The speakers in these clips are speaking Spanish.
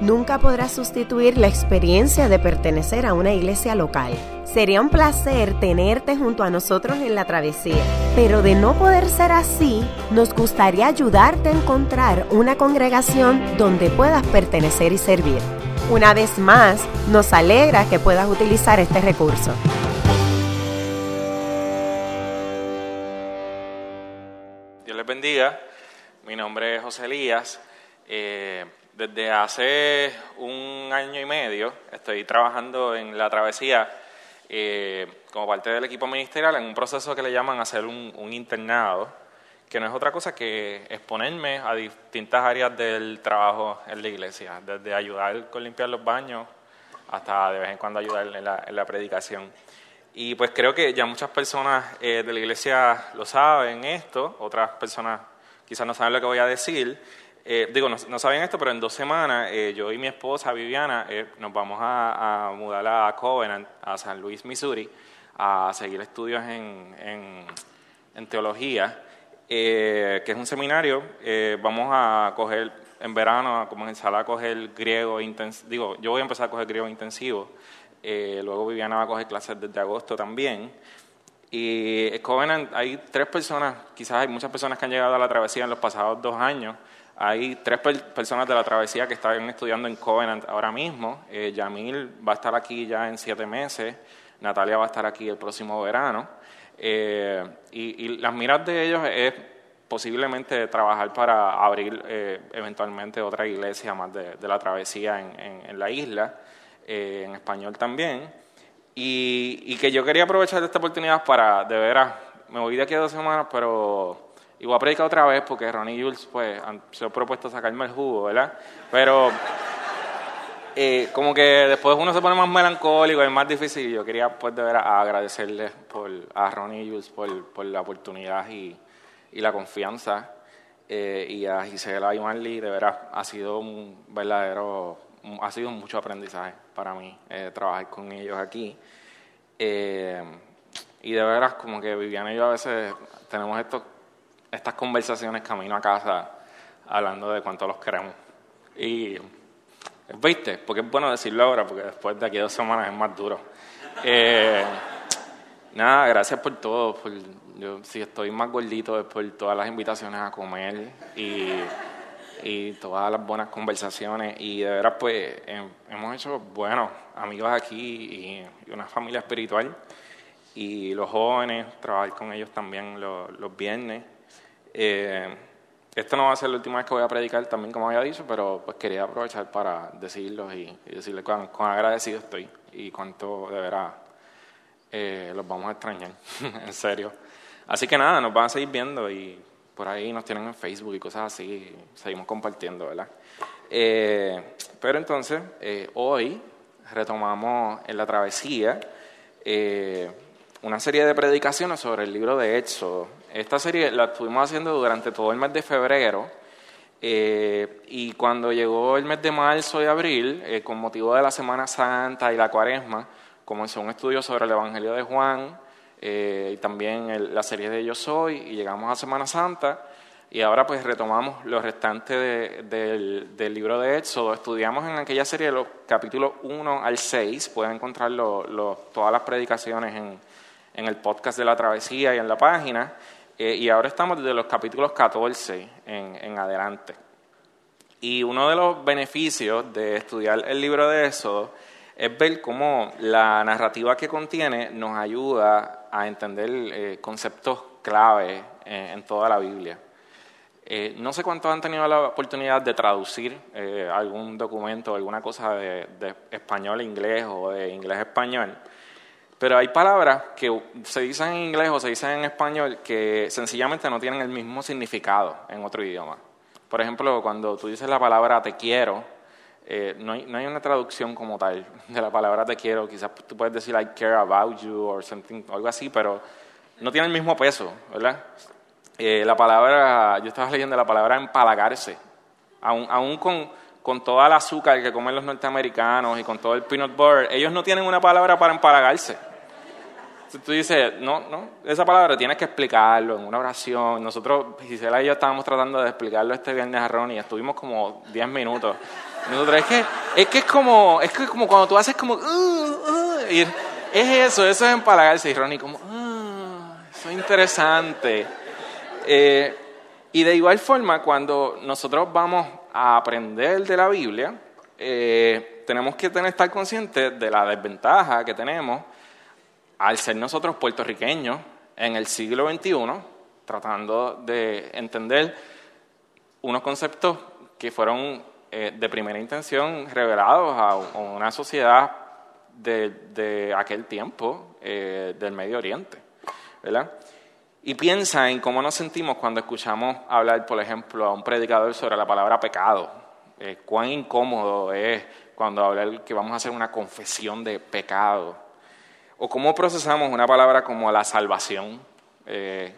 nunca podrá sustituir la experiencia de pertenecer a una iglesia local. Sería un placer tenerte junto a nosotros en la travesía, pero de no poder ser así, nos gustaría ayudarte a encontrar una congregación donde puedas pertenecer y servir. Una vez más, nos alegra que puedas utilizar este recurso. Dios les bendiga. Mi nombre es José Elías. Eh, desde hace un año y medio estoy trabajando en la travesía eh, como parte del equipo ministerial en un proceso que le llaman hacer un, internado, que no es otra cosa que exponerme a distintas áreas del trabajo en la iglesia, desde ayudar con limpiar los baños hasta de vez en cuando ayudar en la, en la predicación. Y pues creo que ya muchas personas eh, de la iglesia lo saben esto, otras personas quizás no saben lo que voy a decir. Eh, digo, no, no, saben esto, pero en dos semanas eh, yo y mi esposa Viviana eh, nos vamos a, mudar a Covenant, a San Luis, Missouri, a seguir estudios en, en, teología, que es un seminario. vamos a coger en verano, a comenzar a coger griego intensivo. Digo, yo voy a empezar a coger griego intensivo. luego Viviana va a coger clases desde agosto también. Y en Covenant hay tres personas, quizás hay muchas personas que han llegado a la travesía en los pasados dos años. Hay tres per personas de la travesía que están estudiando en Covenant ahora mismo. Eh, Yamil va a estar aquí ya en siete meses. Natalia va a estar aquí el próximo verano. Eh, y, las miras de ellos es posiblemente trabajar para abrir eh, eventualmente otra iglesia más de, la travesía en, la isla, en español también. Y, y, que yo quería aprovechar esta oportunidad para, de veras, me voy de aquí a dos semanas, pero y voy a predicar otra vez porque Ronnie Jules pues, han, se ha propuesto sacarme el jugo, ¿verdad? Pero eh, como que después uno se pone más melancólico, es más difícil. Y yo quería pues de veras agradecerles por, a Ronnie Jules por, por la oportunidad y, y la confianza. Eh, y a Gisela y Marley, de veras, ha sido un verdadero, ha sido mucho aprendizaje para mí eh, trabajar con ellos aquí. Eh, y de veras, como que Viviana y yo a veces tenemos estos estas conversaciones camino a casa hablando de cuánto los queremos. Y, ¿viste? Porque es bueno decirlo ahora, porque después de aquí dos semanas es más duro. Eh, nada, gracias por todo. Por, yo, si estoy más gordito es por todas las invitaciones a comer y, y todas las buenas conversaciones. Y de veras, pues, hemos hecho buenos amigos aquí y, y una familia espiritual. Y los jóvenes, trabajar con ellos también los, los viernes. Eh, esto no va a ser la última vez que voy a predicar, también como había dicho, pero pues quería aprovechar para decirlos y, y decirles cuán, cuán, agradecido estoy y cuánto de veras eh, los vamos a extrañar, en serio. Así que nada, nos van a seguir viendo y por ahí nos tienen en Facebook y cosas así, y seguimos compartiendo, ¿verdad? Eh, pero entonces, eh, hoy retomamos en la travesía una serie de predicaciones sobre el libro de Éxodo. Esta serie la estuvimos haciendo durante todo el mes de febrero eh, y cuando llegó el mes de marzo y abril, eh, con motivo de la Semana Santa y la Cuaresma, comenzó un estudio sobre el Evangelio de Juan eh, y también el, la serie de Yo Soy y llegamos a Semana Santa y ahora pues retomamos los restantes de, de, del libro de Éxodo. Estudiamos en aquella serie los capítulos 1 al 6, pueden encontrar lo, lo, todas las predicaciones en, en el podcast de la travesía y en la página. Eh, y ahora estamos desde los capítulos 14 en, en, adelante. Y uno de los beneficios de estudiar el libro de Éxodo es ver cómo la narrativa que contiene nos ayuda a entender eh, conceptos clave en, en, toda la Biblia. Eh, no sé cuántos han tenido la oportunidad de traducir eh, algún documento o alguna cosa de, de español a inglés o de inglés a español. Pero hay palabras que se dicen en inglés o se dicen en español que sencillamente no tienen el mismo significado en otro idioma. Por ejemplo, cuando tú dices la palabra te quiero, eh, no, hay, una traducción como tal de la palabra te quiero. Quizás tú puedes decir I care about you o algo así, pero no tiene el mismo peso, ¿verdad? Eh, la palabra, yo estaba leyendo la palabra empalagarse, aún, aún con con toda el azúcar que comen los norteamericanos y con todo el peanut butter, ellos no tienen una palabra para empalagarse. Tú dices, no, no, esa palabra tienes que explicarlo en una oración. Nosotros, Gisela y yo estábamos tratando de explicarlo este viernes a Ronnie estuvimos como 10 minutos. Nosotros, es que, es que es como, es que como cuando tú haces como, uh, uh", es eso, eso es empalagarse. Y Ronnie como, uh, eso es interesante. Eh, y de igual forma, cuando nosotros vamos a aprender de la Biblia, eh, tenemos que tener, estar conscientes de la desventaja que tenemos al ser nosotros puertorriqueños en el siglo XXI, tratando de entender unos conceptos que fueron eh, de primera intención revelados a, una sociedad de, aquel tiempo eh, del Medio Oriente. ¿verdad? Y piensa en cómo nos sentimos cuando escuchamos hablar, por ejemplo, a un predicador sobre la palabra pecado. Eh, cuán incómodo es cuando habla que vamos a hacer una confesión de pecado o cómo procesamos una palabra como la salvación. Eh,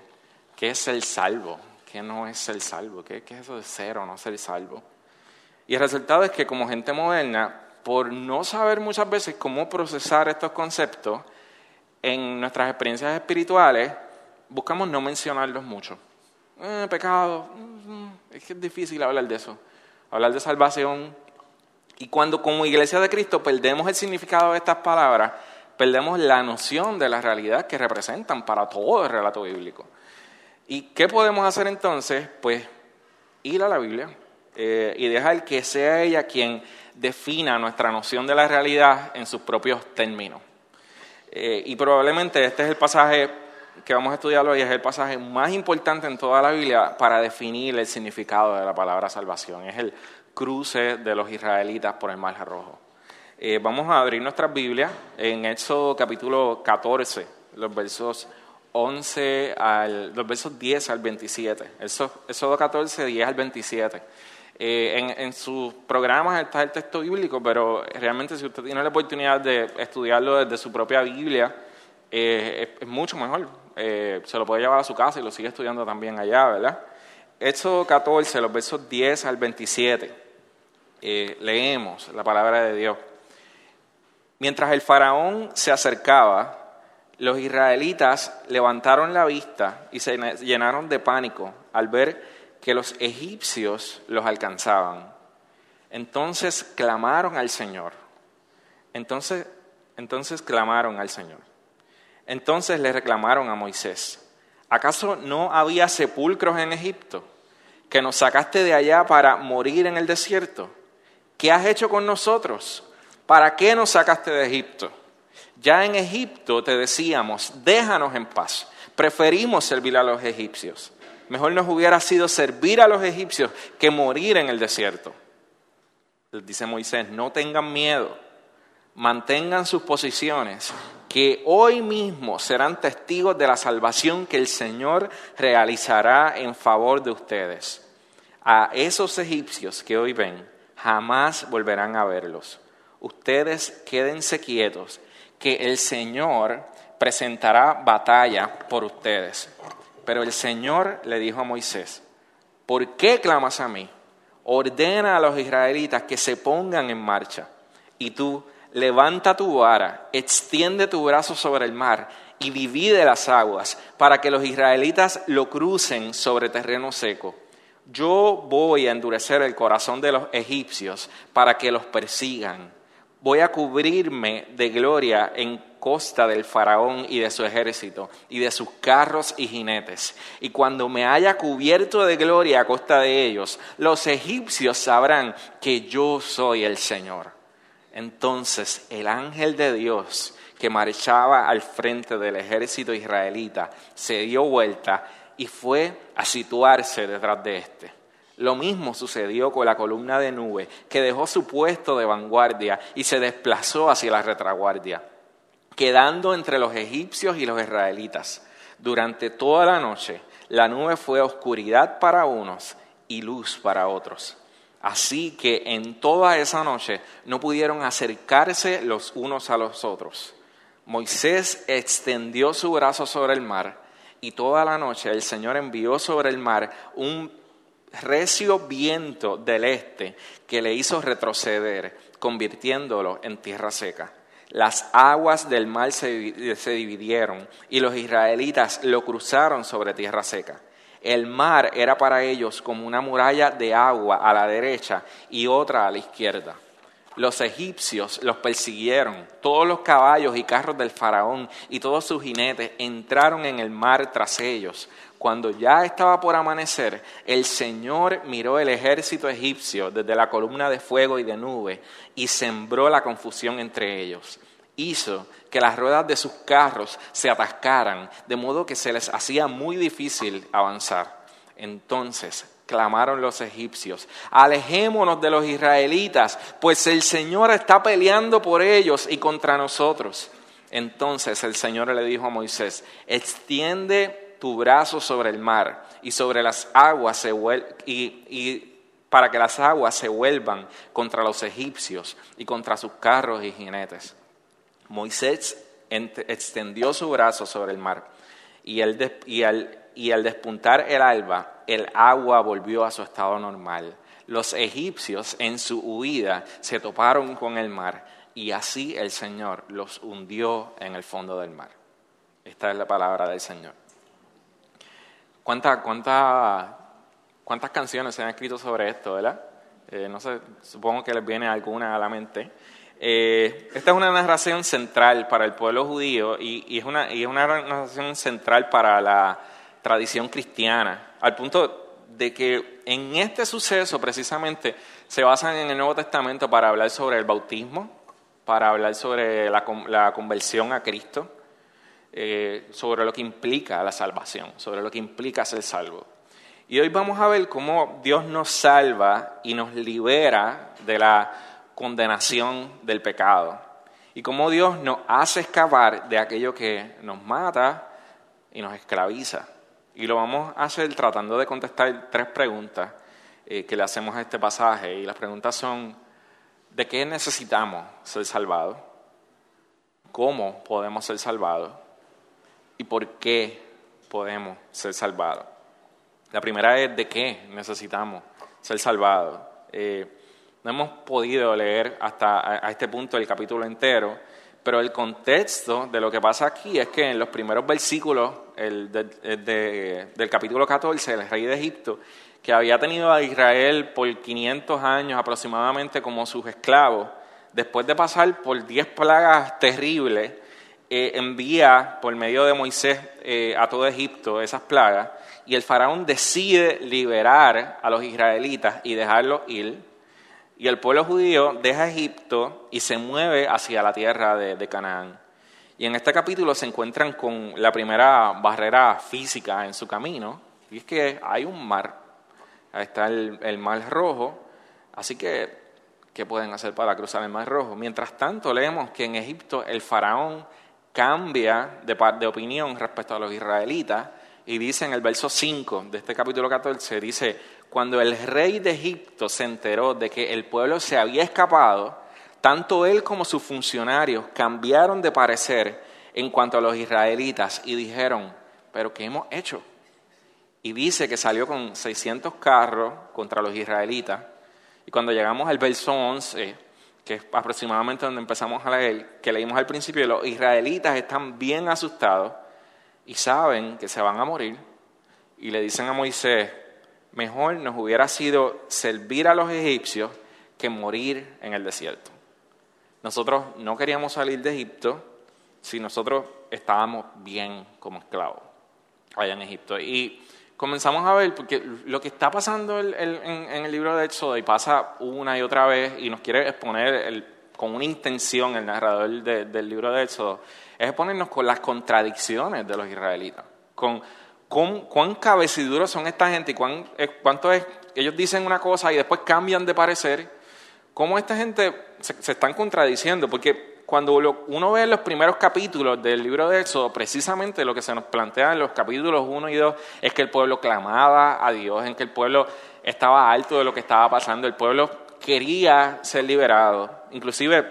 ¿Qué es el salvo? ¿Qué no es el salvo? ¿Qué, es eso de ser o no ser salvo? Y el resultado es que como gente moderna, por no saber muchas veces cómo procesar estos conceptos, en nuestras experiencias espirituales buscamos no mencionarlos mucho. Eh, pecado, mm, es que es difícil hablar de eso. Hablar de salvación. Y cuando como iglesia de Cristo perdemos el significado de estas palabras, perdemos la noción de la realidad que representan para todo el relato bíblico. ¿Y qué podemos hacer entonces? Pues ir a la Biblia eh, y dejar que sea ella quien defina nuestra noción de la realidad en sus propios términos. Eh, y probablemente este es el pasaje que vamos a estudiar hoy, es el pasaje más importante en toda la Biblia para definir el significado de la palabra salvación. Es el cruce de los israelitas por el Mar Rojo. Eh, vamos a abrir nuestras Biblias en Éxodo capítulo 14, los versos 11 al, los versos 10 al 27. Éxodo 14, 10 al 27. Eh, en, en, sus programas está el texto bíblico, pero realmente si usted tiene la oportunidad de estudiarlo desde su propia Biblia, eh, es, mucho mejor. se lo puede llevar a su casa y lo sigue estudiando también allá, ¿verdad? Éxodo 14, los versos 10 al 27. leemos la palabra de Dios. Mientras el faraón se acercaba, los israelitas levantaron la vista y se llenaron de pánico al ver que los egipcios los alcanzaban. Entonces clamaron al Señor. Entonces, entonces clamaron al Señor. Entonces le reclamaron a Moisés, ¿acaso no había sepulcros en Egipto que nos sacaste de allá para morir en el desierto? ¿Qué has hecho con nosotros? ¿Para qué nos sacaste de Egipto? Ya en Egipto te decíamos, déjanos en paz. Preferimos servir a los egipcios. Mejor nos hubiera sido servir a los egipcios que morir en el desierto. dice Moisés, no tengan miedo, mantengan sus posiciones, que hoy mismo serán testigos de la salvación que el Señor realizará en favor de ustedes. A esos egipcios que hoy ven, jamás volverán a verlos ustedes quédense quietos, que el Señor presentará batalla por ustedes. Pero el Señor le dijo a Moisés, ¿por qué clamas a mí? Ordena a los israelitas que se pongan en marcha. Y tú, levanta tu vara, extiende tu brazo sobre el mar y divide las aguas para que los israelitas lo crucen sobre terreno seco. Yo voy a endurecer el corazón de los egipcios para que los persigan voy a cubrirme de gloria en costa del faraón y de su ejército, y de sus carros y jinetes. Y cuando me haya cubierto de gloria a costa de ellos, los egipcios sabrán que yo soy el Señor. Entonces el ángel de Dios que marchaba al frente del ejército israelita se dio vuelta y fue a situarse detrás de éste. Lo mismo sucedió con la columna de nube, que dejó su puesto de vanguardia y se desplazó hacia la retaguardia, quedando entre los egipcios y los israelitas. Durante toda la noche, la nube fue oscuridad para unos y luz para otros. Así que en toda esa noche no pudieron acercarse los unos a los otros. Moisés extendió su brazo sobre el mar y toda la noche el Señor envió sobre el mar un recio viento del este que le hizo retroceder, convirtiéndolo en tierra seca. Las aguas del mar se, dividieron y los israelitas lo cruzaron sobre tierra seca. El mar era para ellos como una muralla de agua a la derecha y otra a la izquierda. Los egipcios los persiguieron, todos los caballos y carros del faraón y todos sus jinetes entraron en el mar tras ellos. Cuando ya estaba por amanecer, el Señor miró el ejército egipcio desde la columna de fuego y de nube y sembró la confusión entre ellos. Hizo que las ruedas de sus carros se atascaran, de modo que se les hacía muy difícil avanzar. Entonces clamaron los egipcios, alejémonos de los israelitas, pues el Señor está peleando por ellos y contra nosotros. Entonces el Señor le dijo a Moisés, extiende tu brazo sobre el mar y sobre las aguas se y, y para que las aguas se vuelvan contra los egipcios y contra sus carros y jinetes. Moisés extendió su brazo sobre el mar y, y, al, y al despuntar el alba, el agua volvió a su estado normal. Los egipcios en su huida se toparon con el mar y así el Señor los hundió en el fondo del mar. Esta es la palabra del Señor. ¿Cuántas canciones se han escrito sobre esto, verdad? Eh, no sé, supongo que les viene alguna a la mente. Eh, esta es una narración central para el pueblo judío y, es una, y es una narración central para la tradición cristiana, al punto de que en este suceso precisamente se basan en el Nuevo Testamento para hablar sobre el bautismo, para hablar sobre la, la conversión a Cristo, eh, sobre lo que implica la salvación, sobre lo que implica ser salvo. Y hoy vamos a ver cómo Dios nos salva y nos libera de la condenación del pecado. Y cómo Dios nos hace escapar de aquello que nos mata y nos esclaviza. Y lo vamos a hacer tratando de contestar tres preguntas eh, que le hacemos a este pasaje. Y las preguntas son, ¿de qué necesitamos ser salvados? ¿Cómo podemos ser salvados? Y por qué podemos ser salvados. La primera es de qué necesitamos ser salvados. Eh, no hemos podido leer hasta a, este punto el capítulo entero, pero el contexto de lo que pasa aquí es que en los primeros versículos el del capítulo 14, el rey de Egipto, que había tenido a Israel por 500 años aproximadamente como sus esclavos, después de pasar por 10 plagas terribles, eh, envía por medio de Moisés eh, a todo Egipto esas plagas y el faraón decide liberar a los israelitas y dejarlos ir. Y el pueblo judío deja Egipto y se mueve hacia la tierra de, Canaán. Y en este capítulo se encuentran con la primera barrera física en su camino, y es que hay un mar. Ahí está el, el mar rojo. Así que, ¿qué pueden hacer para cruzar el mar rojo? Mientras tanto, leemos que en Egipto el faraón cambia de, opinión respecto a los israelitas y dice en el verso 5 de este capítulo 14, dice, cuando el rey de Egipto se enteró de que el pueblo se había escapado, tanto él como sus funcionarios cambiaron de parecer en cuanto a los israelitas y dijeron, pero ¿qué hemos hecho? Y dice que salió con 600 carros contra los israelitas. Y cuando llegamos al verso 11, que es aproximadamente donde empezamos a leer, que leímos al principio, los israelitas están bien asustados y saben que se van a morir y le dicen a Moisés, mejor nos hubiera sido servir a los egipcios que morir en el desierto. Nosotros no queríamos salir de Egipto si nosotros estábamos bien como esclavos allá en Egipto. Y comenzamos a ver, porque lo que está pasando en, el libro de Éxodo, y pasa una y otra vez, y nos quiere exponer con una intención el narrador del libro de Éxodo, es exponernos con las contradicciones de los israelitas, con, cuán cabeciduros son esta gente y cuán, eh, cuánto es, ellos dicen una cosa y después cambian de parecer, cómo esta gente se, se están contradiciendo, porque cuando uno ve los primeros capítulos del libro de Éxodo, precisamente lo que se nos plantea en los capítulos 1 y 2 es que el pueblo clamaba a Dios, en que el pueblo estaba alto de lo que estaba pasando, el pueblo quería ser liberado. Inclusive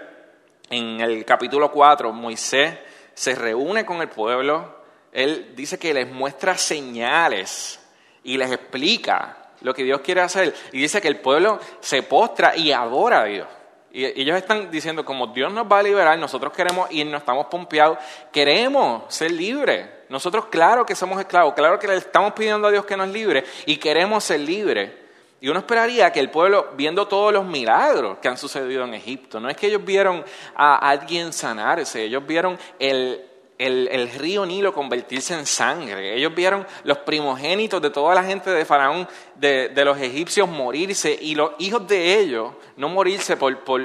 en el capítulo 4, Moisés se reúne con el pueblo, él dice que les muestra señales y les explica lo que Dios quiere hacer. Y dice que el pueblo se postra y adora a Dios. Y ellos están diciendo, como Dios nos va a liberar, nosotros queremos irnos, estamos pompeados, queremos ser libres. Nosotros claro que somos esclavos, claro que le estamos pidiendo a Dios que nos libre y queremos ser libres. Y uno esperaría que el pueblo, viendo todos los milagros que han sucedido en Egipto, no es que ellos vieron a alguien sanarse, ellos vieron el, el, río Nilo convertirse en sangre. Ellos vieron los primogénitos de toda la gente de Faraón, de, los egipcios, morirse y los hijos de ellos no morirse por,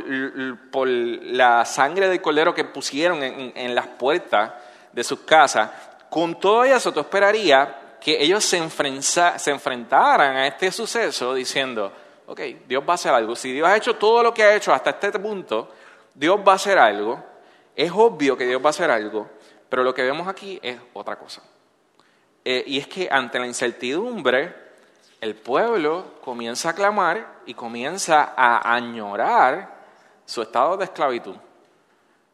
la sangre del cordero que pusieron en, las puertas de sus casas. Con todo eso, tú esperarías que ellos se, se enfrentaran a este suceso diciendo, ok, Dios va a hacer algo. Si Dios ha hecho todo lo que ha hecho hasta este punto, Dios va a hacer algo. Es obvio que Dios va a hacer algo. Pero lo que vemos aquí es otra cosa. Eh, y es que ante la incertidumbre, el pueblo comienza a clamar y comienza a añorar su estado de esclavitud.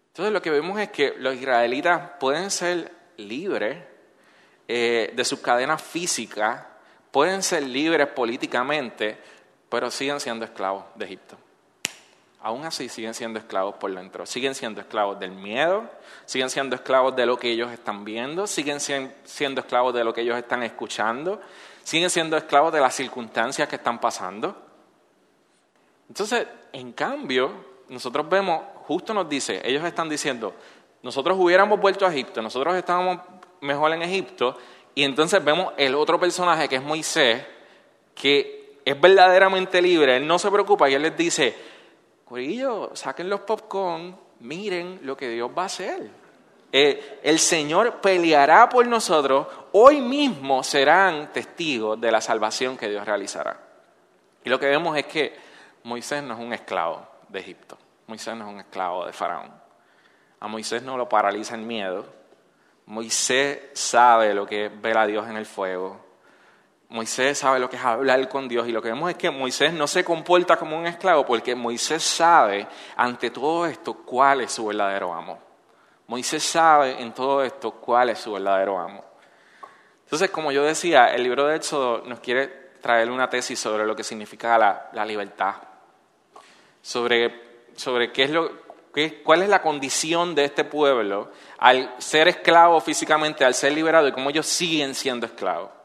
Entonces lo que vemos es que los israelitas pueden ser libres eh, de sus cadenas físicas, pueden ser libres políticamente, pero siguen siendo esclavos de Egipto aún así siguen siendo esclavos por dentro. Siguen siendo esclavos del miedo, siguen siendo esclavos de lo que ellos están viendo, siguen siendo esclavos de lo que ellos están escuchando, siguen siendo esclavos de las circunstancias que están pasando. Entonces, en cambio, nosotros vemos, justo nos dice, ellos están diciendo, nosotros hubiéramos vuelto a Egipto, nosotros estábamos mejor en Egipto, y entonces vemos el otro personaje que es Moisés, que es verdaderamente libre, él no se preocupa y él les dice, Corillo, saquen los popcorn, miren lo que Dios va a hacer. Eh, el Señor peleará por nosotros, hoy mismo serán testigos de la salvación que Dios realizará. Y lo que vemos es que Moisés no es un esclavo de Egipto, Moisés no es un esclavo de Faraón. A Moisés no lo paraliza el miedo, Moisés sabe lo que es ver a Dios en el fuego, Moisés sabe lo que es hablar con Dios y lo que vemos es que Moisés no se comporta como un esclavo porque Moisés sabe ante todo esto cuál es su verdadero amo. Moisés sabe en todo esto cuál es su verdadero amo. Entonces, como yo decía, el libro de Éxodo nos quiere traer una tesis sobre lo que significa la, libertad, sobre, sobre qué es lo, qué, cuál es la condición de este pueblo al ser esclavo físicamente, al ser liberado y cómo ellos siguen siendo esclavos.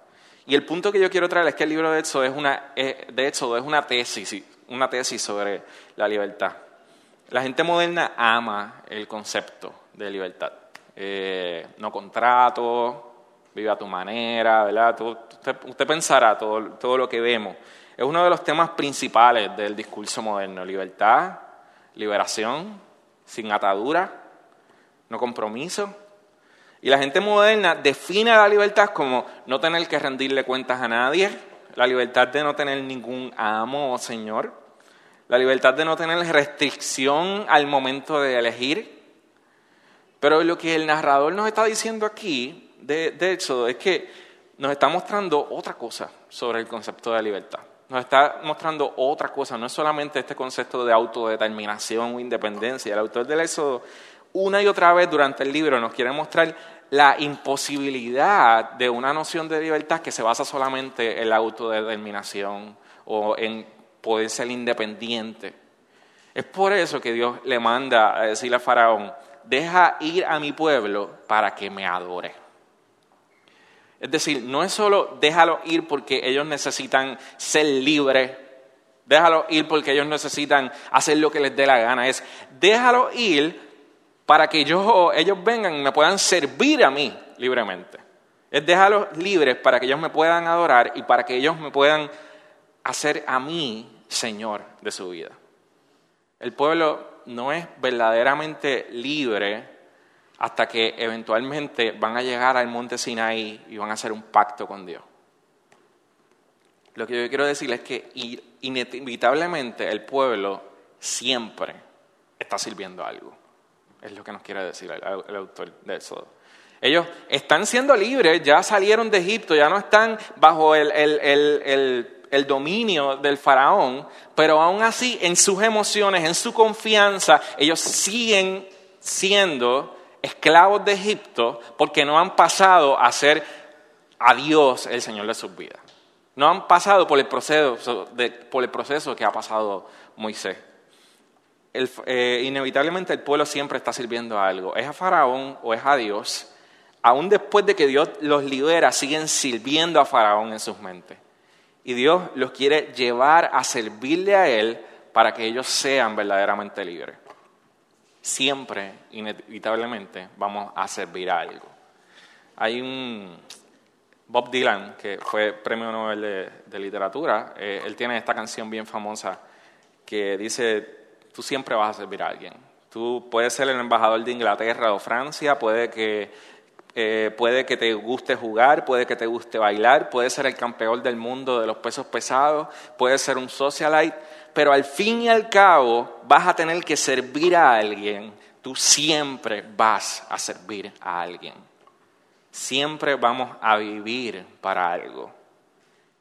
Y el punto que yo quiero traer es que el libro de Éxodo es una, eh, de es una tesis, una tesis sobre la libertad. La gente moderna ama el concepto de libertad. Eh, no contrato, vive a tu manera, ¿verdad? Usted, pensará todo, todo lo que vemos. Es uno de los temas principales del discurso moderno. Libertad, liberación, sin atadura, no compromiso. Y la gente moderna define la libertad como no tener que rendirle cuentas a nadie, la libertad de no tener ningún amo o señor, la libertad de no tener restricción al momento de elegir. Pero lo que el narrador nos está diciendo aquí, de, de Éxodo, es que nos está mostrando otra cosa sobre el concepto de libertad. Nos está mostrando otra cosa, no es solamente este concepto de autodeterminación o independencia. El autor del Éxodo, una y otra vez durante el libro, nos quiere mostrar la imposibilidad de una noción de libertad que se basa solamente en la autodeterminación o en poder ser independiente. Es por eso que Dios le manda a decirle a Faraón, deja ir a mi pueblo para que me adore. Es decir, no es solo déjalo ir porque ellos necesitan ser libres, déjalo ir porque ellos necesitan hacer lo que les dé la gana, es déjalo ir para que ellos vengan y me puedan servir a mí libremente. Es dejarlos libres para que ellos me puedan adorar y para que ellos me puedan hacer a mí Señor de su vida. El pueblo no es verdaderamente libre hasta que eventualmente van a llegar al monte Sinaí y van a hacer un pacto con Dios. Lo que yo quiero decirles es que inevitablemente el pueblo siempre está sirviendo algo. Es lo que nos quiere decir el, autor de eso. Ellos están siendo libres, ya salieron de Egipto, ya no están bajo el, el, dominio del faraón, pero aún así en sus emociones, en su confianza, ellos siguen siendo esclavos de Egipto porque no han pasado a ser a Dios el Señor de sus vidas. No han pasado por el proceso, por el proceso que ha pasado Moisés. Eh, inevitablemente el pueblo siempre está sirviendo a algo. Es a Faraón o es a Dios. Aún después de que Dios los libera, siguen sirviendo a Faraón en sus mentes. Y Dios los quiere llevar a servirle a Él para que ellos sean verdaderamente libres. Siempre, inevitablemente, vamos a servir a algo. Hay un Bob Dylan, que fue premio Nobel de, literatura, eh, él tiene esta canción bien famosa que dice, tú siempre vas a servir a alguien. Tú puedes ser el embajador de Inglaterra o Francia, puede que eh, puede que te guste jugar, puede que te guste bailar, puede ser el campeón del mundo de los pesos pesados, puede ser un socialite, pero al fin y al cabo vas a tener que servir a alguien. Tú siempre vas a servir a alguien. Siempre vamos a vivir para algo.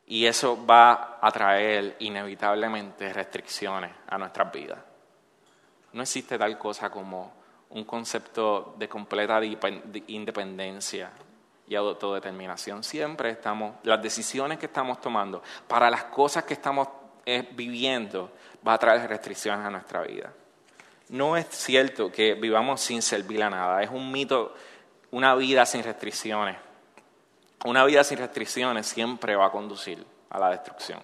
Y eso va a traer inevitablemente restricciones a nuestras vidas. No existe tal cosa como un concepto de completa independencia y autodeterminación. Siempre estamos, las decisiones que estamos tomando para las cosas que estamos eh, viviendo va a traer restricciones a nuestra vida. No es cierto que vivamos sin servir a nada, es un mito, una vida sin restricciones. Una vida sin restricciones siempre va a conducir a la destrucción.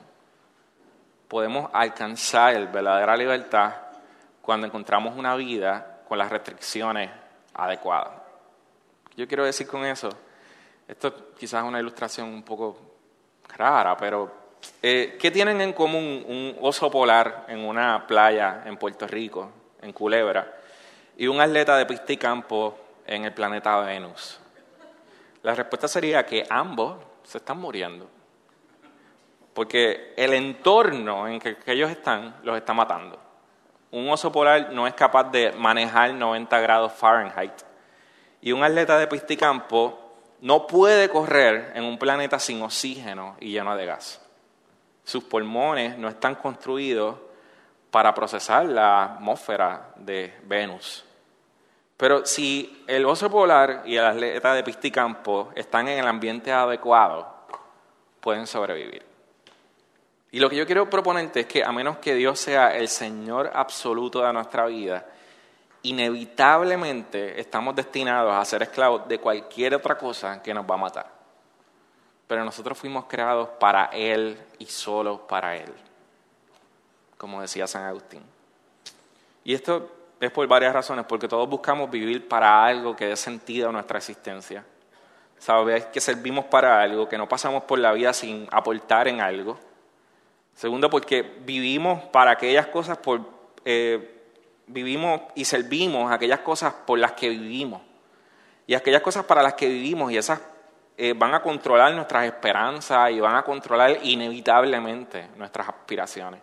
Podemos alcanzar verdadera libertad cuando encontramos una vida con las restricciones adecuadas. Yo quiero decir con eso, esto quizás es una ilustración un poco rara, pero eh, ¿qué tienen en común un oso polar en una playa en Puerto Rico, en Culebra, y un atleta de pista y campo en el planeta Venus? La respuesta sería que ambos se están muriendo, porque el entorno en que ellos están los está matando un oso polar no es capaz de manejar 90 grados Fahrenheit. Y un atleta de pisticampo no puede correr en un planeta sin oxígeno y lleno de gas. Sus pulmones no están construidos para procesar la atmósfera de Venus. Pero si el oso polar y el atleta de pisticampo están en el ambiente adecuado, pueden sobrevivir. Y lo que yo quiero proponerte es que a menos que Dios sea el Señor absoluto de nuestra vida, inevitablemente estamos destinados a ser esclavos de cualquier otra cosa que nos va a matar. Pero nosotros fuimos creados para Él y solo para Él, como decía San Agustín. Y esto es por varias razones, porque todos buscamos vivir para algo que dé sentido a nuestra existencia. Sabes que servimos para algo, que no pasamos por la vida sin aportar en algo Segundo, porque vivimos para aquellas cosas por, eh, vivimos y servimos aquellas cosas por las que vivimos. Y aquellas cosas para las que vivimos y esas eh, van a controlar nuestras esperanzas y van a controlar inevitablemente nuestras aspiraciones.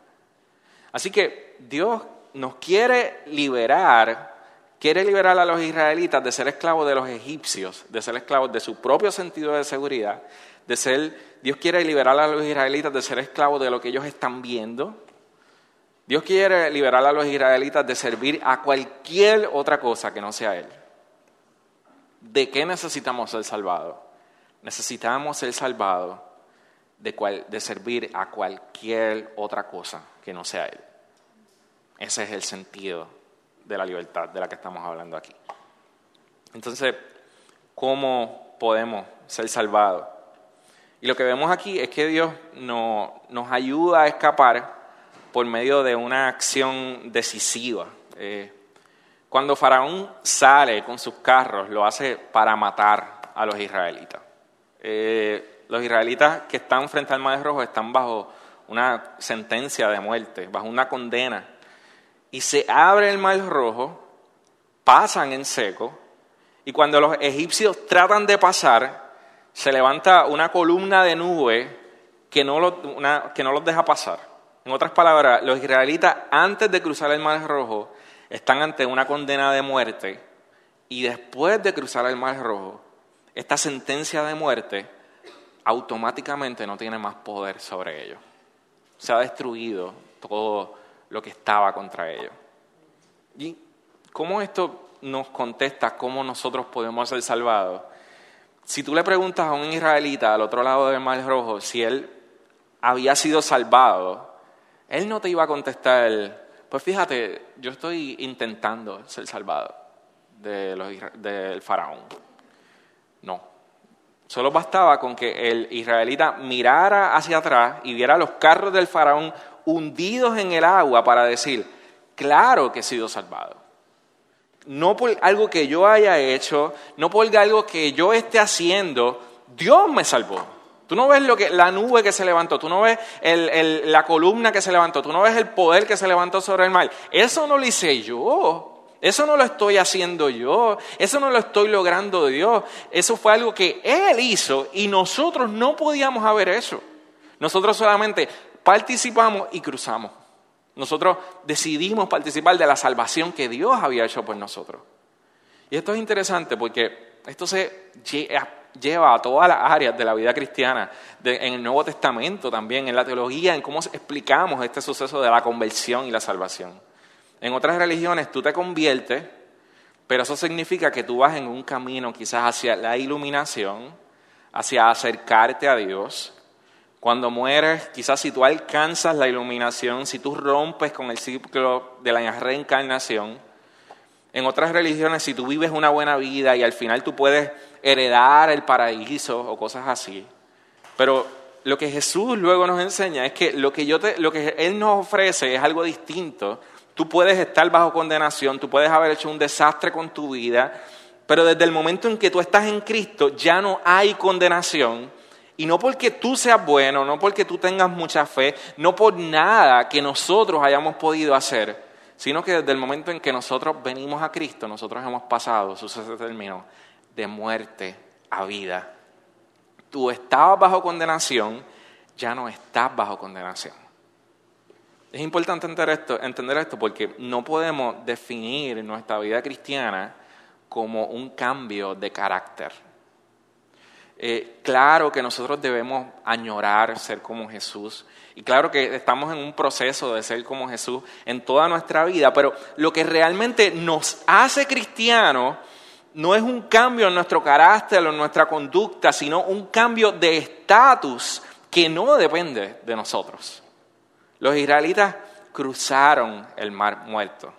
Así que Dios nos quiere liberar, quiere liberar a los israelitas de ser esclavos de los egipcios, de ser esclavos de su propio sentido de seguridad, de ser Dios quiere liberar a los israelitas de ser esclavos de lo que ellos están viendo. Dios quiere liberar a los israelitas de servir a cualquier otra cosa que no sea Él. ¿De qué necesitamos ser salvados? Necesitamos ser salvados de, de servir a cualquier otra cosa que no sea Él. Ese es el sentido de la libertad de la que estamos hablando aquí. Entonces, ¿cómo podemos ser salvados? Y lo que vemos aquí es que Dios nos ayuda a escapar por medio de una acción decisiva. Eh, cuando Faraón sale con sus carros, lo hace para matar a los israelitas. Eh, los israelitas que están frente al Mar Rojo están bajo una sentencia de muerte, bajo una condena. Y se abre el Mar Rojo, pasan en seco, y cuando los egipcios tratan de pasar, se levanta una columna de nube que no, que no los deja pasar. En otras palabras, los israelitas antes de cruzar el Mar Rojo están ante una condena de muerte y después de cruzar el Mar Rojo, esta sentencia de muerte automáticamente no tiene más poder sobre ellos. Se ha destruido todo lo que estaba contra ellos. ¿Y cómo esto nos contesta cómo nosotros podemos ser salvados? Si tú le preguntas a un israelita al otro lado del Mar Rojo si él había sido salvado, él no te iba a contestar, pues fíjate, yo estoy intentando ser salvado del faraón. No. Solo bastaba con que el israelita mirara hacia atrás y viera los carros del faraón hundidos en el agua para decir, claro que he sido salvado. No por algo que yo haya hecho, no por algo que yo esté haciendo, Dios me salvó. Tú no ves lo que, la nube que se levantó, tú no ves la columna que se levantó, tú no ves el poder que se levantó sobre el mar. Eso no lo hice yo. Eso no lo estoy haciendo yo. Eso no lo estoy logrando Dios. Eso fue algo que Él hizo y nosotros no podíamos haber hecho. Nosotros solamente participamos y cruzamos. Nosotros decidimos participar de la salvación que Dios había hecho por nosotros. Y esto es interesante porque esto se lleva a todas las áreas de la vida cristiana, en el Nuevo Testamento también, en la teología, en cómo explicamos este suceso de la conversión y la salvación. En otras religiones tú te conviertes, pero eso significa que tú vas en un camino quizás hacia la iluminación, hacia acercarte a Dios. Cuando mueres, quizás si tú alcanzas la iluminación, si tú rompes con el ciclo de la reencarnación, en otras religiones, si tú vives una buena vida y al final tú puedes heredar el paraíso o cosas así. Pero lo que Jesús luego nos enseña es que lo que, yo lo que Él nos ofrece es algo distinto. Tú puedes estar bajo condenación, tú puedes haber hecho un desastre con tu vida, pero desde el momento en que tú estás en Cristo ya no hay condenación. Y no porque tú seas bueno, no porque tú tengas mucha fe, no por nada que nosotros hayamos podido hacer, sino que desde el momento en que nosotros venimos a Cristo, nosotros hemos pasado, suceso terminó, de muerte a vida. Tú estabas bajo condenación, ya no estás bajo condenación. Es importante entender esto, entender esto porque no podemos definir nuestra vida cristiana como un cambio de carácter. Eh, claro que nosotros debemos añorar ser como Jesús y claro que estamos en un proceso de ser como Jesús en toda nuestra vida, pero lo que realmente nos hace cristianos no es un cambio en nuestro carácter o en nuestra conducta, sino un cambio de estatus que no depende de nosotros. Los israelitas cruzaron el mar muerto.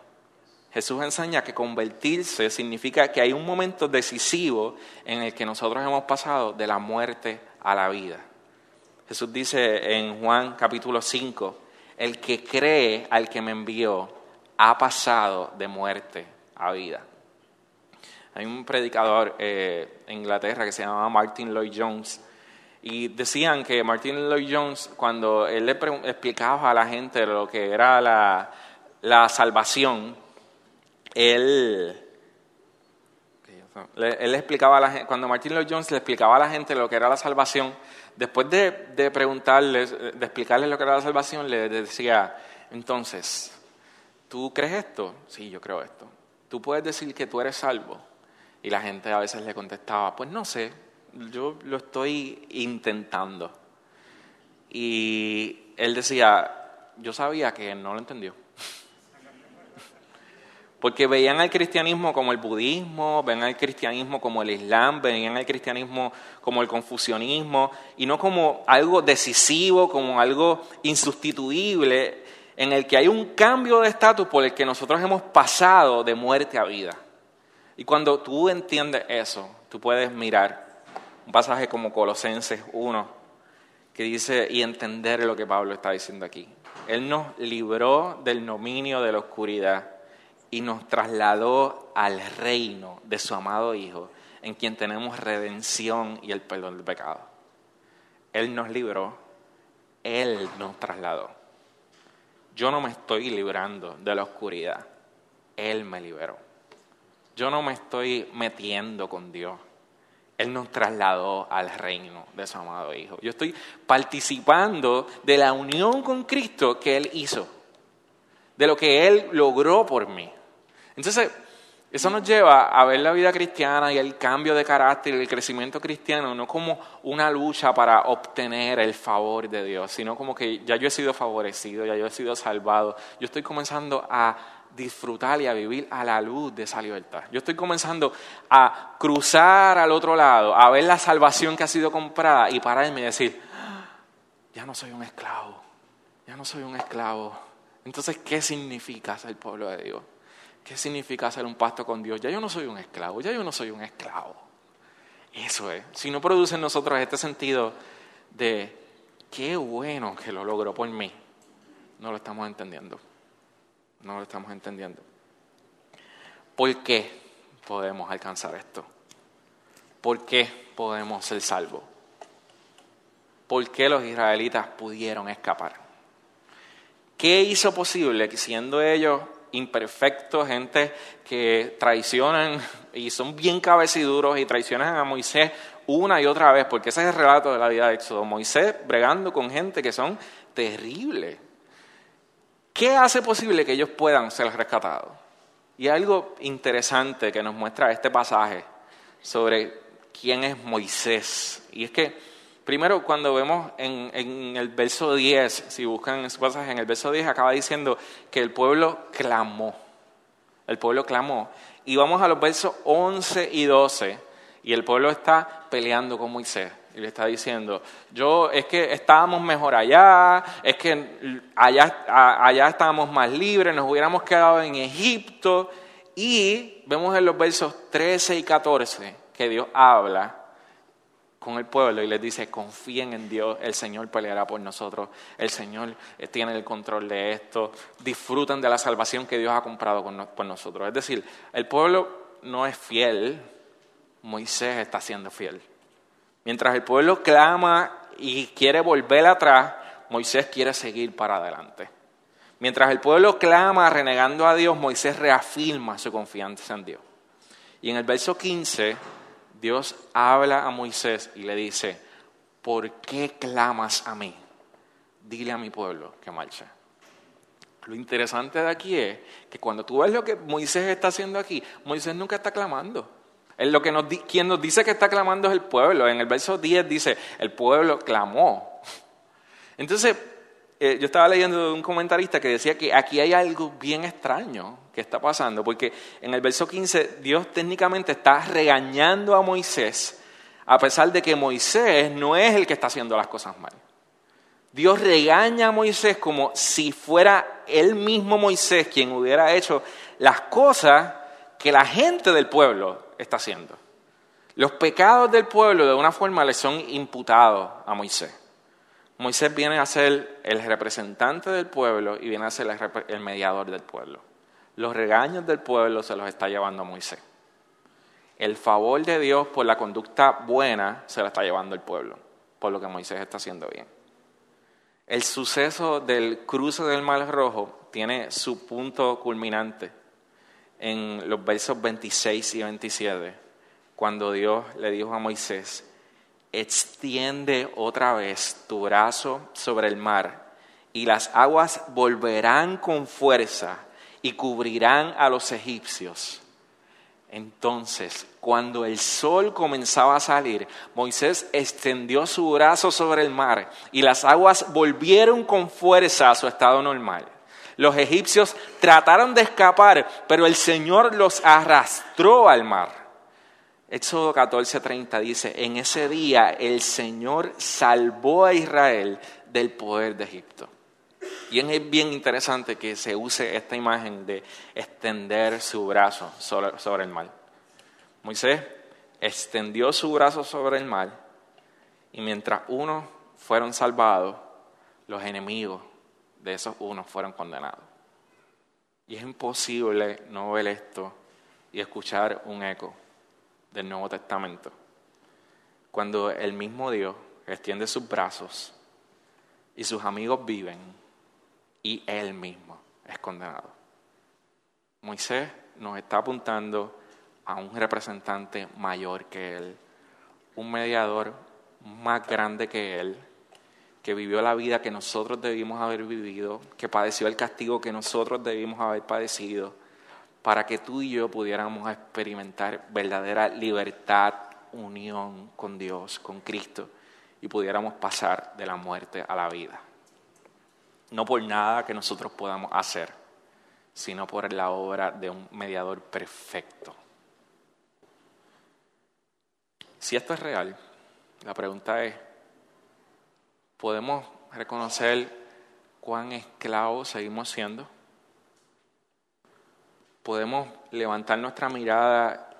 Jesús enseña que convertirse significa que hay un momento decisivo en el que nosotros hemos pasado de la muerte a la vida. Jesús dice en Juan capítulo 5, el que cree al que me envió ha pasado de muerte a vida. Hay un predicador eh, en Inglaterra que se llama Martin Lloyd Jones y decían que Martin Lloyd Jones cuando él le explicaba a la gente lo que era la, la salvación, él, él explicaba a la gente, cuando Martin Lloyd Jones le explicaba a la gente lo que era la salvación, después de, de preguntarles, de explicarles lo que era la salvación, le decía, entonces, ¿tú crees esto? Sí, yo creo esto. ¿Tú puedes decir que tú eres salvo? Y la gente a veces le contestaba, pues no sé, yo lo estoy intentando. Y él decía, yo sabía que no lo entendió. Porque veían al cristianismo como el budismo, veían al cristianismo como el islam, veían al cristianismo como el confucianismo, y no como algo decisivo, como algo insustituible, en el que hay un cambio de estatus por el que nosotros hemos pasado de muerte a vida. Y cuando tú entiendes eso, tú puedes mirar un pasaje como Colosenses 1, que dice, y entender lo que Pablo está diciendo aquí. Él nos libró del dominio de la oscuridad y nos trasladó al reino de su amado Hijo, en quien tenemos redención y el perdón del pecado. Él nos libró, Él nos trasladó. Yo no me estoy librando de la oscuridad, Él me liberó. Yo no me estoy metiendo con Dios. Él nos trasladó al reino de su amado Hijo. Yo estoy participando de la unión con Cristo que Él hizo, de lo que Él logró por mí. Entonces, eso nos lleva a ver la vida cristiana y el cambio de carácter y el crecimiento cristiano no como una lucha para obtener el favor de Dios, sino como que ya yo he sido favorecido, ya yo he sido salvado, yo estoy comenzando a disfrutar y a vivir a la luz de esa libertad. Yo estoy comenzando a cruzar al otro lado, a ver la salvación que ha sido comprada y pararme y decir, ya no soy un esclavo, ya no soy un esclavo. Entonces, ¿qué significa ser pueblo de Dios? ¿Qué significa hacer un pacto con Dios? Ya yo no soy un esclavo, ya yo no soy un esclavo. Eso es. Si no produce en nosotros este sentido de qué bueno que lo logró por mí, no lo estamos entendiendo. No lo estamos entendiendo. ¿Por qué podemos alcanzar esto? ¿Por qué podemos ser salvos? ¿Por qué los israelitas pudieron escapar? ¿Qué hizo posible que siendo ellos imperfectos, gente que traicionan y son bien cabeciduros y traicionan a Moisés una y otra vez, porque ese es el relato de la vida de Éxodo, Moisés bregando con gente que son terribles. ¿Qué hace posible que ellos puedan ser rescatados? Y algo interesante que nos muestra este pasaje sobre quién es Moisés. Y es que, primero, cuando vemos en, el verso 10, si buscan ese pasaje, en el verso 10 acaba diciendo que el pueblo clamó. El pueblo clamó. Y vamos a los versos 11 y 12, y el pueblo está peleando con Moisés. Y le está diciendo, yo es que estábamos mejor allá, es que allá, allá estábamos más libres, nos hubiéramos quedado en Egipto. Y vemos en los versos 13 y 14 que Dios habla con el pueblo y les dice, confíen en Dios, el Señor peleará por nosotros, el Señor eh, tiene el control de esto, disfrutan de la salvación que Dios ha comprado por nosotros. Es decir, el pueblo no es fiel, Moisés está siendo fiel. Mientras el pueblo clama y quiere volver atrás, Moisés quiere seguir para adelante. Mientras el pueblo clama renegando a Dios, Moisés reafirma su confianza en Dios. Y en el verso 15, Dios habla a Moisés y le dice, ¿por qué clamas a mí? Dile a mi pueblo que marche. Lo interesante de aquí es que cuando tú ves lo que Moisés está haciendo aquí, Moisés nunca está clamando. lo que nos, quien nos dice que está clamando es el pueblo. En el verso 10 dice, el pueblo clamó. Entonces, eh, yo estaba leyendo de un comentarista que decía que aquí hay algo bien extraño que está pasando, porque en el verso 15 Dios técnicamente está regañando a Moisés, a pesar de que Moisés no es el que está haciendo las cosas mal. Dios regaña a Moisés como si fuera él mismo Moisés quien hubiera hecho las cosas que la gente del pueblo está haciendo. Los pecados del pueblo de una forma le son imputados a Moisés. Moisés viene a ser el representante del pueblo y viene a ser el mediador del pueblo. Los regaños del pueblo se los está llevando Moisés. El favor de Dios por la conducta buena se lo está llevando el pueblo, por lo que Moisés está haciendo bien. El suceso del cruce del Mar Rojo tiene su punto culminante en los versos 26 y 27, cuando Dios le dijo a Moisés, extiende otra vez tu brazo sobre el mar y las aguas volverán con fuerza y cubrirán a los egipcios. Entonces, cuando el sol comenzaba a salir, Moisés extendió su brazo sobre el mar y las aguas volvieron con fuerza a su estado normal. Los egipcios trataron de escapar, pero el Señor los arrastró al mar. Éxodo 14:30 dice, en ese día el Señor salvó a Israel del poder de Egipto. Y es bien interesante que se use esta imagen de extender su brazo sobre, el mar. Moisés extendió su brazo sobre el mar y mientras unos fueron salvados, los enemigos de esos unos fueron condenados. Y es imposible no ver esto y escuchar un eco del Nuevo Testamento, cuando el mismo Dios extiende sus brazos y sus amigos viven y Él mismo es condenado. Moisés nos está apuntando a un representante mayor que Él, un mediador más grande que Él, que vivió la vida que nosotros debimos haber vivido, que padeció el castigo que nosotros debimos haber padecido para que tú y yo pudiéramos experimentar verdadera libertad, unión con Dios, con Cristo, y pudiéramos pasar de la muerte a la vida. No por nada que nosotros podamos hacer, sino por la obra de un mediador perfecto. Si esto es real, la pregunta es, ¿podemos reconocer cuán esclavos seguimos siendo. Podemos levantar nuestra mirada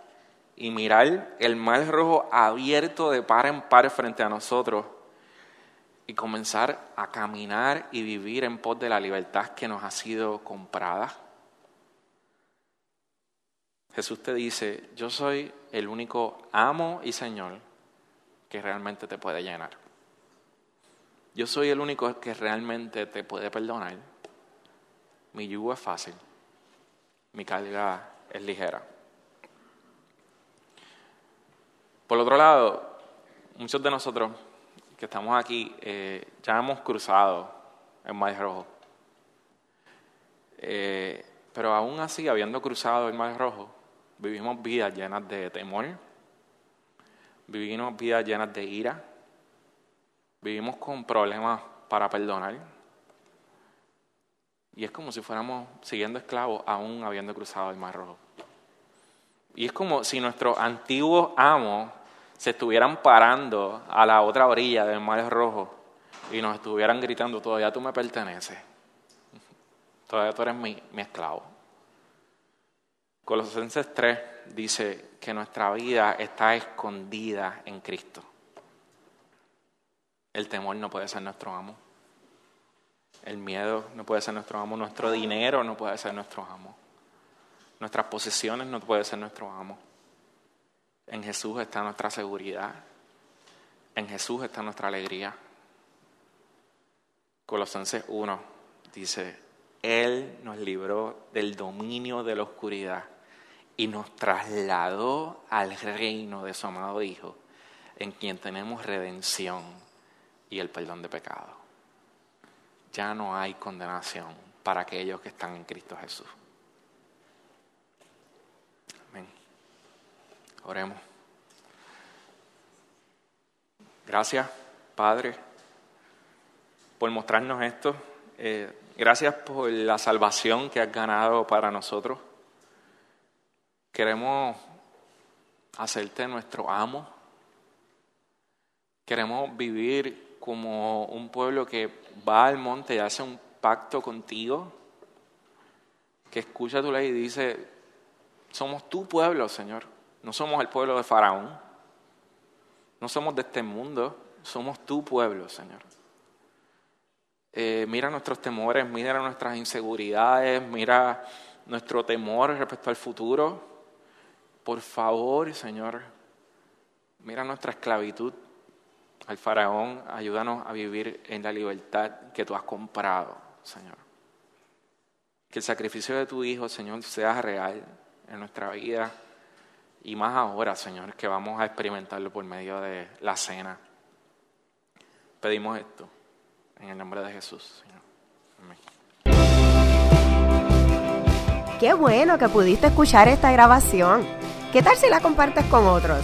y mirar el mar rojo abierto de par en par frente a nosotros y comenzar a caminar y vivir en pos de la libertad que nos ha sido comprada. Jesús te dice, yo soy el único amo y Señor que realmente te puede llenar. Yo soy el único que realmente te puede perdonar. Mi yugo es fácil, mi carga es ligera. Por otro lado, muchos de nosotros que estamos aquí eh, ya hemos cruzado el Mar Rojo. Eh, pero aún así, habiendo cruzado el Mar Rojo, vivimos vidas llenas de temor, vivimos vidas llenas de ira, vivimos con problemas para perdonar. Y es como si fuéramos siguiendo esclavos aún habiendo cruzado el Mar Rojo. Y es como si nuestros antiguos amos se estuvieran parando a la otra orilla del Mar Rojo y nos estuvieran gritando, todavía tú me perteneces, todavía tú eres mi, esclavo. Colosenses 3 dice que nuestra vida está escondida en Cristo. El temor no puede ser nuestro amo. El miedo no puede ser nuestro amo. Nuestro dinero no puede ser nuestro amo. Nuestras posesiones no pueden ser nuestro amo. En Jesús está nuestra seguridad. En Jesús está nuestra alegría. Colosenses 1 dice, Él nos libró del dominio de la oscuridad y nos trasladó al reino de su amado Hijo, en quien tenemos redención y el perdón de pecado. Ya no hay condenación para aquellos que están en Cristo Jesús. Oremos. Gracias, Padre, por mostrarnos esto. Eh, gracias por la salvación que has ganado para nosotros. Queremos hacerte nuestro amo. Queremos vivir como un pueblo que va al monte y hace un pacto contigo, que escucha tu ley y dice, somos tu pueblo, Señor. No somos el pueblo de Faraón. No somos de este mundo. Somos tu pueblo, Señor. Eh, mira nuestros temores, mira nuestras inseguridades, mira nuestro temor respecto al futuro. Por favor, Señor, mira nuestra esclavitud al faraón. Ayúdanos a vivir en la libertad que tú has comprado, Señor. Que el sacrificio de tu Hijo, Señor, sea real en nuestra vida y más ahora, Señor, que vamos a experimentarlo por medio de la cena. Pedimos esto en el nombre de Jesús, Señor. Amén. Qué bueno que pudiste escuchar esta grabación. ¿Qué tal si la compartes con otros?